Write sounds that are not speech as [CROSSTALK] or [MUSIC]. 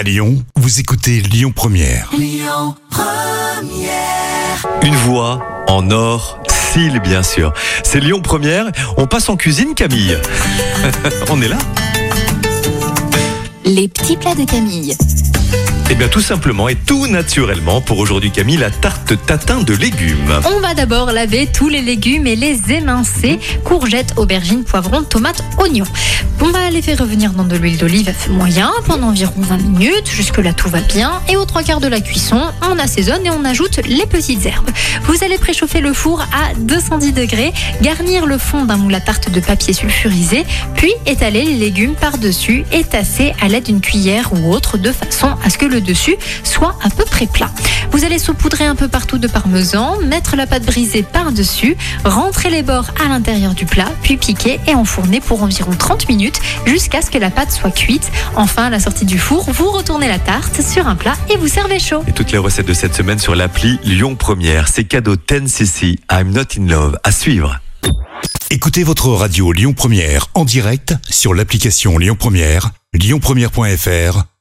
À Lyon, vous écoutez Lyon Première. Une voix en or, cils bien sûr. C'est Lyon Première. On passe en cuisine, Camille. [LAUGHS] On est là Les petits plats de Camille. Eh bien, tout simplement et tout naturellement pour aujourd'hui, Camille, la tarte tatin de légumes. On va d'abord laver tous les légumes et les émincer. Courgettes, aubergines, poivrons, tomates, oignons. On va les faire revenir dans de l'huile d'olive à feu moyen pendant environ 20 minutes. Jusque-là, tout va bien. Et aux trois quarts de la cuisson, on assaisonne et on ajoute les petites herbes. Vous allez préchauffer le four à 210 degrés, garnir le fond d'un moule à tarte de papier sulfurisé, puis étaler les légumes par-dessus et tasser à l'aide d'une cuillère ou autre de façon à ce que le dessus soit à peu près plat. Vous allez saupoudrer un peu partout de parmesan, mettre la pâte brisée par-dessus, rentrer les bords à l'intérieur du plat, puis piquer et enfourner pour environ 30 minutes jusqu'à ce que la pâte soit cuite. Enfin, à la sortie du four, vous retournez la tarte sur un plat et vous servez chaud. Et toutes les recettes de cette semaine sur l'appli Lyon Première. C'est cadeau 10cc. I'm not in love. À suivre. Écoutez votre radio Lyon Première en direct sur l'application Lyon Première, lyonpremière.fr